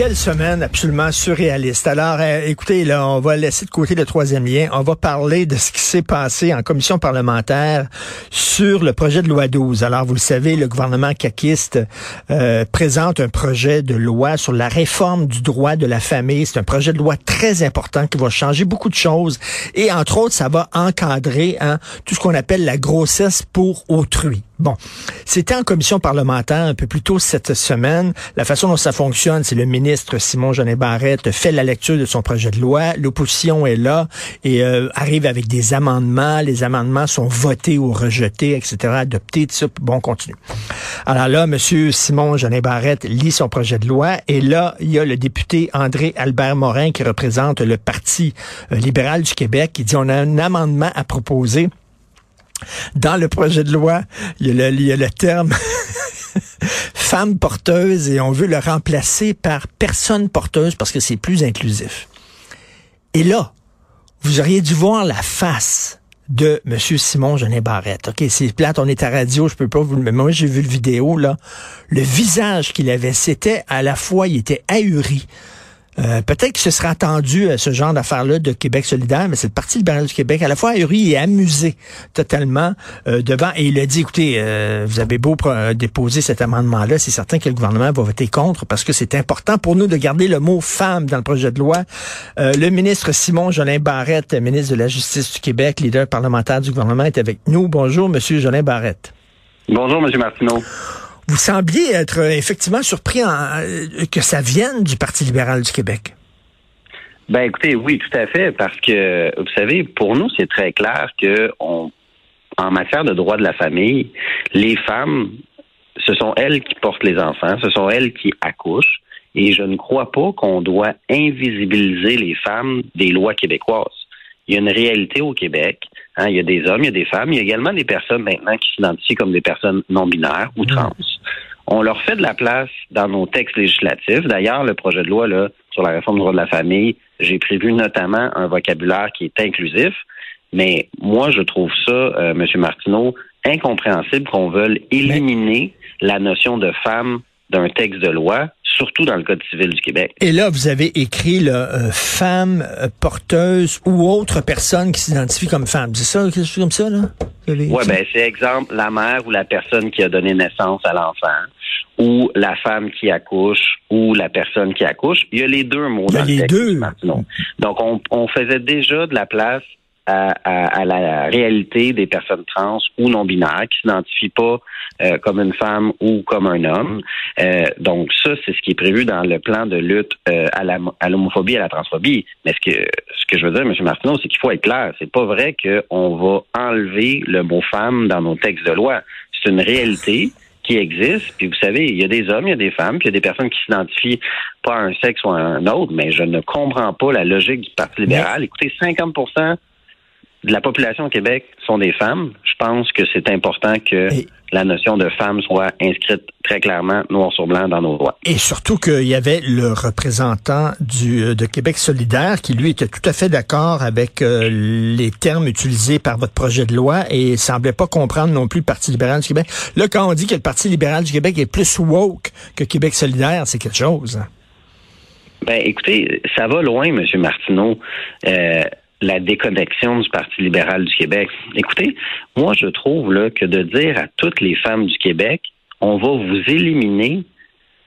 Quelle semaine absolument surréaliste. Alors, euh, écoutez, là, on va laisser de côté le troisième lien. On va parler de ce qui s'est passé en commission parlementaire sur le projet de loi 12. Alors, vous le savez, le gouvernement caquiste euh, présente un projet de loi sur la réforme du droit de la famille. C'est un projet de loi très important qui va changer beaucoup de choses. Et entre autres, ça va encadrer hein, tout ce qu'on appelle la grossesse pour autrui. Bon, c'était en commission parlementaire un peu plus tôt cette semaine. La façon dont ça fonctionne, c'est le ministre Simon Jeannet Barrette fait la lecture de son projet de loi. L'opposition est là et euh, arrive avec des amendements. Les amendements sont votés ou rejetés, etc., adoptés, tout. Bon, on continue. Alors là, Monsieur Simon Jeannet Barrette lit son projet de loi et là, il y a le député André Albert Morin qui représente le Parti euh, libéral du Québec qui dit on a un amendement à proposer dans le projet de loi, il y a le terme femme porteuse et on veut le remplacer par personne porteuse parce que c'est plus inclusif. Et là, vous auriez dû voir la face de M. Simon Genet Barrette. OK, c'est plate, on est à radio, je peux pas vous le mais moi j'ai vu le vidéo là. Le visage qu'il avait, c'était à la fois il était ahuri. Euh, peut-être qu'il se sera attendu à ce genre d'affaires-là de Québec solidaire, mais c'est le Parti libéral du Québec. À la fois ahuri et amusé totalement euh, devant. Et il a dit, écoutez, euh, vous avez beau déposer cet amendement-là, c'est certain que le gouvernement va voter contre parce que c'est important pour nous de garder le mot femme dans le projet de loi. le ministre Simon Jolin Barrette, ministre de la Justice du Québec, leader parlementaire du gouvernement, est avec nous. Bonjour, Monsieur Jolin Barrette. Bonjour, Monsieur Martineau. Vous sembliez être euh, effectivement surpris euh, que ça vienne du Parti libéral du Québec. Ben écoutez, oui, tout à fait, parce que vous savez, pour nous, c'est très clair que en matière de droit de la famille, les femmes, ce sont elles qui portent les enfants, ce sont elles qui accouchent, et je ne crois pas qu'on doit invisibiliser les femmes des lois québécoises. Il y a une réalité au Québec. Hein, il y a des hommes, il y a des femmes. Il y a également des personnes maintenant qui s'identifient comme des personnes non binaires ou mmh. trans. On leur fait de la place dans nos textes législatifs. D'ailleurs, le projet de loi là, sur la réforme du droit de la famille, j'ai prévu notamment un vocabulaire qui est inclusif. Mais moi, je trouve ça, euh, M. Martineau, incompréhensible qu'on veuille éliminer la notion de femme d'un texte de loi, surtout dans le Code civil du Québec. Et là, vous avez écrit là, euh, femme euh, porteuse ou autre personne qui s'identifie comme femme. C'est ça, quelque chose comme ça, là? Oui, ben, c'est exemple la mère ou la personne qui a donné naissance à l'enfant ou la femme qui accouche ou la personne qui accouche. Il y a les deux mots dans les le texte. Deux. Donc, on, on faisait déjà de la place à, la réalité des personnes trans ou non binaires qui s'identifient pas euh, comme une femme ou comme un homme. Euh, donc ça, c'est ce qui est prévu dans le plan de lutte euh, à l'homophobie et à la transphobie. Mais ce que ce que je veux dire, M. Martineau, c'est qu'il faut être clair. C'est pas vrai qu'on va enlever le mot femme dans nos textes de loi. C'est une réalité qui existe. Puis vous savez, il y a des hommes, il y a des femmes, puis il y a des personnes qui s'identifient pas à un sexe ou à un autre, mais je ne comprends pas la logique du Parti libéral. Écoutez, 50 de la population au Québec sont des femmes. Je pense que c'est important que la notion de femme soit inscrite très clairement, noir sur blanc, dans nos lois. Et surtout qu'il y avait le représentant du, euh, de Québec solidaire qui, lui, était tout à fait d'accord avec euh, les termes utilisés par votre projet de loi et semblait pas comprendre non plus le Parti libéral du Québec. Là, quand on dit que le Parti libéral du Québec est plus woke que Québec solidaire, c'est quelque chose. Hein. Ben, écoutez, ça va loin, M. Martineau. Euh, la déconnexion du Parti libéral du Québec. Écoutez, moi, je trouve là, que de dire à toutes les femmes du Québec, on va vous éliminer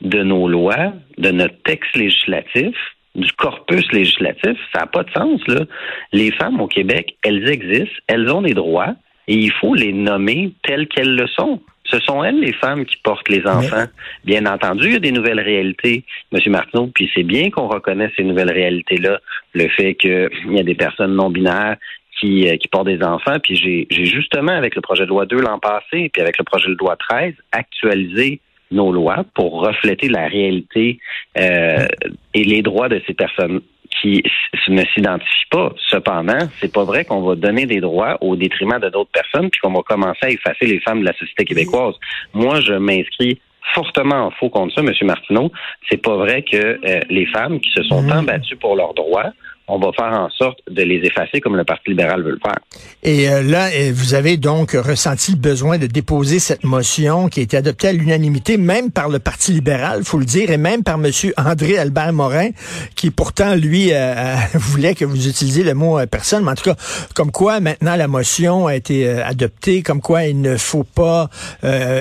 de nos lois, de notre texte législatif, du corpus législatif, ça n'a pas de sens. Là. Les femmes au Québec, elles existent, elles ont des droits, et il faut les nommer telles qu'elles le sont. Ce sont elles les femmes qui portent les enfants. Bien entendu, il y a des nouvelles réalités, M. Martineau, puis c'est bien qu'on reconnaisse ces nouvelles réalités-là. Le fait qu'il y a des personnes non binaires qui, euh, qui portent des enfants. Puis j'ai justement, avec le projet de loi 2 l'an passé, puis avec le projet de loi 13, actualisé nos lois pour refléter la réalité euh, et les droits de ces personnes qui ne s'identifient pas. Cependant, c'est pas vrai qu'on va donner des droits au détriment de d'autres personnes puis qu'on va commencer à effacer les femmes de la société québécoise. Moi, je m'inscris fortement en faux contre ça, M. Martineau. C'est pas vrai que euh, les femmes qui se sont tant mmh. battues pour leurs droits on va faire en sorte de les effacer comme le Parti libéral veut le faire. Et euh, là, vous avez donc ressenti le besoin de déposer cette motion qui a été adoptée à l'unanimité, même par le Parti libéral, faut le dire, et même par M. André Albert Morin, qui pourtant, lui, euh, euh, voulait que vous utilisiez le mot personne, mais en tout cas, comme quoi maintenant la motion a été adoptée, comme quoi il ne faut pas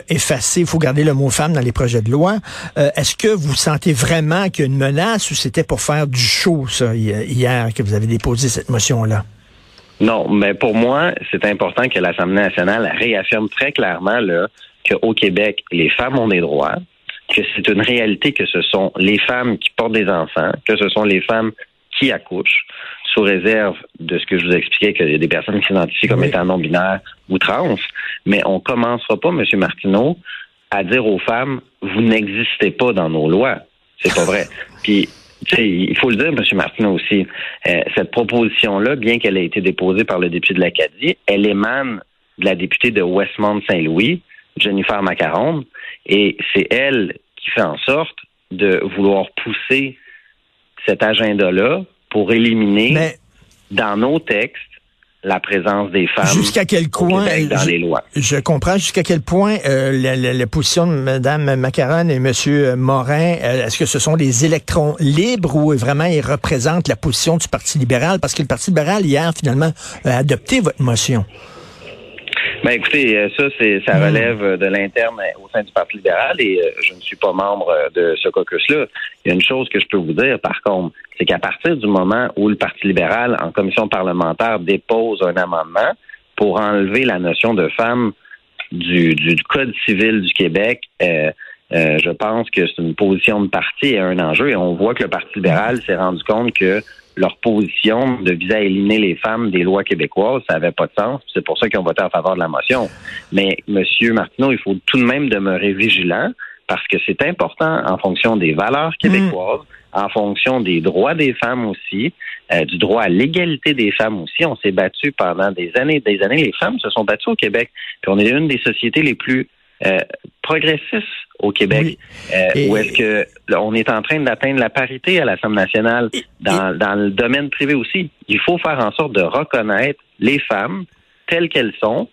effacer, il faut garder le mot femme dans les projets de loi. Est-ce que vous sentez vraiment qu'il y a une menace ou c'était pour faire du show, ça, hier? Que vous avez déposé cette motion-là? Non, mais pour moi, c'est important que l'Assemblée nationale réaffirme très clairement qu'au Québec, les femmes ont des droits, que c'est une réalité que ce sont les femmes qui portent des enfants, que ce sont les femmes qui accouchent, sous réserve de ce que je vous expliquais, qu'il y a des personnes qui s'identifient comme étant non-binaires ou trans. Mais on commencera pas, M. Martineau, à dire aux femmes, vous n'existez pas dans nos lois. C'est pas vrai. Puis il faut le dire, M. Martineau aussi, euh, cette proposition-là, bien qu'elle ait été déposée par le député de l'Acadie, elle émane de la députée de Westmount-Saint-Louis, Jennifer Macaron, et c'est elle qui fait en sorte de vouloir pousser cet agenda-là pour éliminer dans nos textes la présence des femmes jusqu'à quel point dans les lois. Je comprends jusqu'à quel point euh, la, position de Mme Macaron et M. Morin, euh, est-ce que ce sont des électrons libres ou vraiment ils représentent la position du Parti libéral? Parce que le Parti libéral, hier, finalement, a adopté votre motion. Ben écoutez, euh, ça c'est ça hmm. relève de l'interne au sein du Parti libéral et euh, je ne suis pas membre de ce caucus-là. Il y a une chose que je peux vous dire, par contre, c'est qu'à partir du moment où le Parti libéral, en commission parlementaire, dépose un amendement pour enlever la notion de femme du, du, Code civil du Québec, euh, je pense que c'est une position de parti et un enjeu. Et on voit que le Parti libéral s'est rendu compte que leur position de viser à éliminer les femmes des lois québécoises, ça n'avait pas de sens. C'est pour ça qu'ils ont voté en faveur de la motion. Mais, Monsieur Martineau, il faut tout de même demeurer vigilant parce que c'est important en fonction des valeurs québécoises, en fonction des droits des femmes aussi, euh, du droit à l'égalité des femmes aussi. On s'est battu pendant des années, des années. Les femmes se sont battues au Québec. Puis on est une des sociétés les plus euh, progressistes au Québec, euh, où est-ce que on est en train d'atteindre la parité à l'Assemblée nationale dans, dans le domaine privé aussi. Il faut faire en sorte de reconnaître les femmes telles qu'elles sont,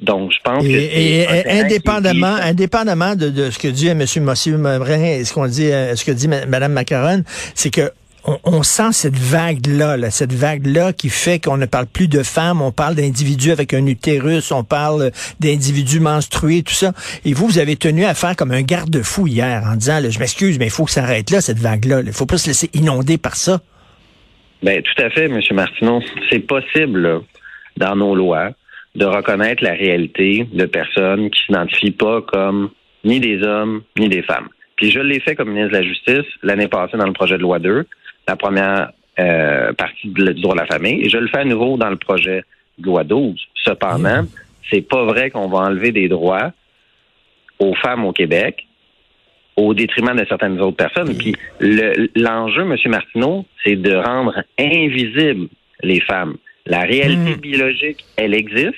donc, je pense que indépendamment, indépendamment de, de, ce que dit M. Monsieur Morin et ce qu'on dit, euh, ce que dit Mme Macaron, c'est que on, sent cette vague-là, cette vague-là qui fait qu'on ne parle plus de femmes, on parle d'individus avec un utérus, on parle d'individus menstrués, tout ça. Et vous, vous avez tenu à faire comme un garde-fou hier en disant, je m'excuse, mais il faut que ça arrête là, cette vague-là. Il faut pas se laisser inonder par ça. Ben, tout à fait, M. Martineau. C'est possible, dans nos lois, de reconnaître la réalité de personnes qui s'identifient pas comme ni des hommes, ni des femmes. Puis je l'ai fait comme ministre de la Justice l'année passée dans le projet de loi 2 la première euh, partie du droit de la famille. Et je le fais à nouveau dans le projet de loi 12. Cependant, mmh. c'est pas vrai qu'on va enlever des droits aux femmes au Québec au détriment de certaines autres personnes. Puis l'enjeu, M. Martineau, c'est de rendre invisibles les femmes. La réalité mmh. biologique, elle existe.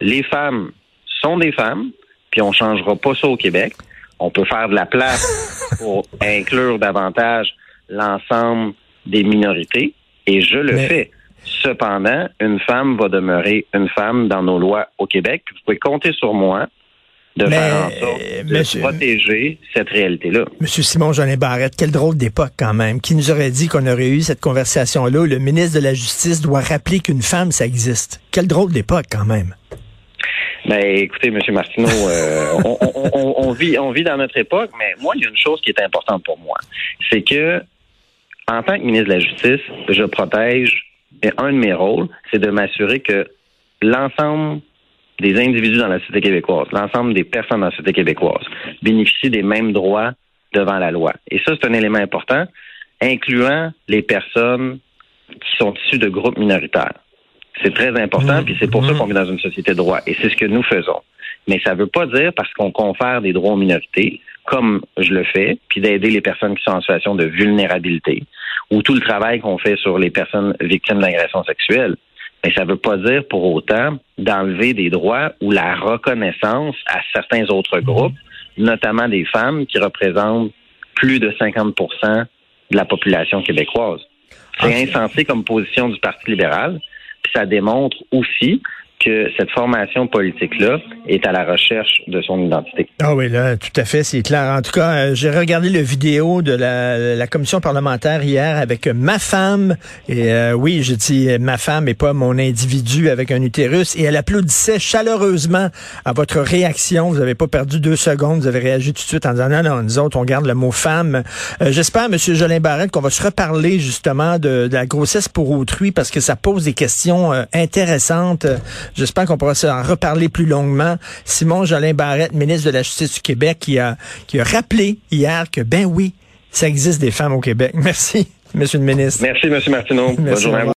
Les femmes sont des femmes, puis on changera pas ça au Québec. On peut faire de la place pour inclure davantage l'ensemble des minorités et je le fais. Cependant, une femme va demeurer une femme dans nos lois au Québec. Vous pouvez compter sur moi de faire en sorte de protéger cette réalité-là. Monsieur Simon Jeanin Barrette, quelle drôle d'époque quand même. Qui nous aurait dit qu'on aurait eu cette conversation-là le ministre de la Justice doit rappeler qu'une femme, ça existe? Quelle drôle d'époque quand même. Ben, écoutez, M. Martineau, euh, on, vit, on vit dans notre époque, mais moi, il y a une chose qui est importante pour moi. C'est que en tant que ministre de la Justice, je protège, et un de mes rôles, c'est de m'assurer que l'ensemble des individus dans la société québécoise, l'ensemble des personnes dans la société québécoise bénéficient des mêmes droits devant la loi. Et ça, c'est un élément important, incluant les personnes qui sont issues de groupes minoritaires. C'est très important, mmh. puis c'est pour ça mmh. qu'on vit dans une société de droit. Et c'est ce que nous faisons. Mais ça ne veut pas dire parce qu'on confère des droits aux minorités, comme je le fais, puis d'aider les personnes qui sont en situation de vulnérabilité, ou tout le travail qu'on fait sur les personnes victimes d'agressions sexuelles. Mais ça ne veut pas dire pour autant d'enlever des droits ou la reconnaissance à certains autres groupes, notamment des femmes qui représentent plus de 50% de la population québécoise. C'est insensé comme position du Parti libéral. Puis ça démontre aussi que cette formation politique-là est à la recherche de son identité. Ah oui, là, tout à fait, c'est clair. En tout cas, euh, j'ai regardé le vidéo de la, la, commission parlementaire hier avec ma femme. Et euh, oui, je dis ma femme et pas mon individu avec un utérus. Et elle applaudissait chaleureusement à votre réaction. Vous n'avez pas perdu deux secondes. Vous avez réagi tout de suite en disant non, non, nous autres, on garde le mot femme. Euh, J'espère, Monsieur Jolin Barrette, qu'on va se reparler justement de, de, la grossesse pour autrui parce que ça pose des questions intéressantes. J'espère qu'on pourra en reparler plus longuement. Simon Jolin Barrette, ministre de la Justice du Québec, qui a, qui a rappelé hier que, ben oui, ça existe des femmes au Québec. Merci, Monsieur le ministre. Merci, Monsieur Martineau. Bonne journée